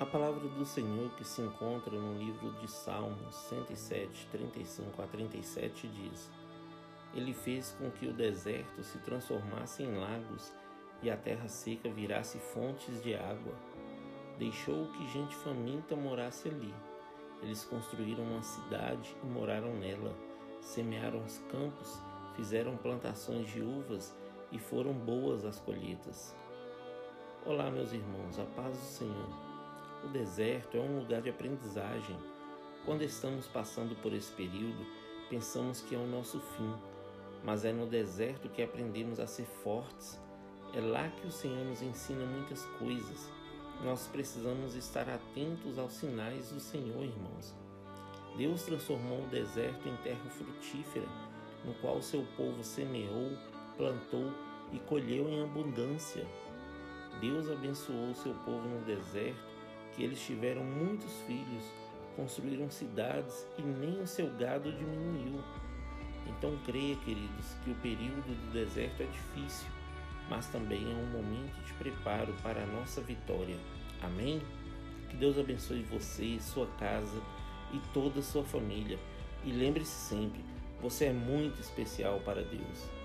A palavra do Senhor que se encontra no livro de Salmos 107, 35 a 37 diz: Ele fez com que o deserto se transformasse em lagos e a terra seca virasse fontes de água. Deixou que gente faminta morasse ali. Eles construíram uma cidade e moraram nela. Semearam os campos, fizeram plantações de uvas e foram boas as colheitas. Olá, meus irmãos, a paz do Senhor. O deserto é um lugar de aprendizagem. Quando estamos passando por esse período, pensamos que é o nosso fim, mas é no deserto que aprendemos a ser fortes. É lá que o Senhor nos ensina muitas coisas. Nós precisamos estar atentos aos sinais do Senhor, irmãos. Deus transformou o deserto em terra frutífera, no qual seu povo semeou, plantou e colheu em abundância. Deus abençoou seu povo no deserto que eles tiveram muitos filhos, construíram cidades e nem o seu gado diminuiu. Então creia, queridos, que o período do deserto é difícil, mas também é um momento de preparo para a nossa vitória. Amém? Que Deus abençoe você, sua casa e toda a sua família. E lembre-se sempre, você é muito especial para Deus.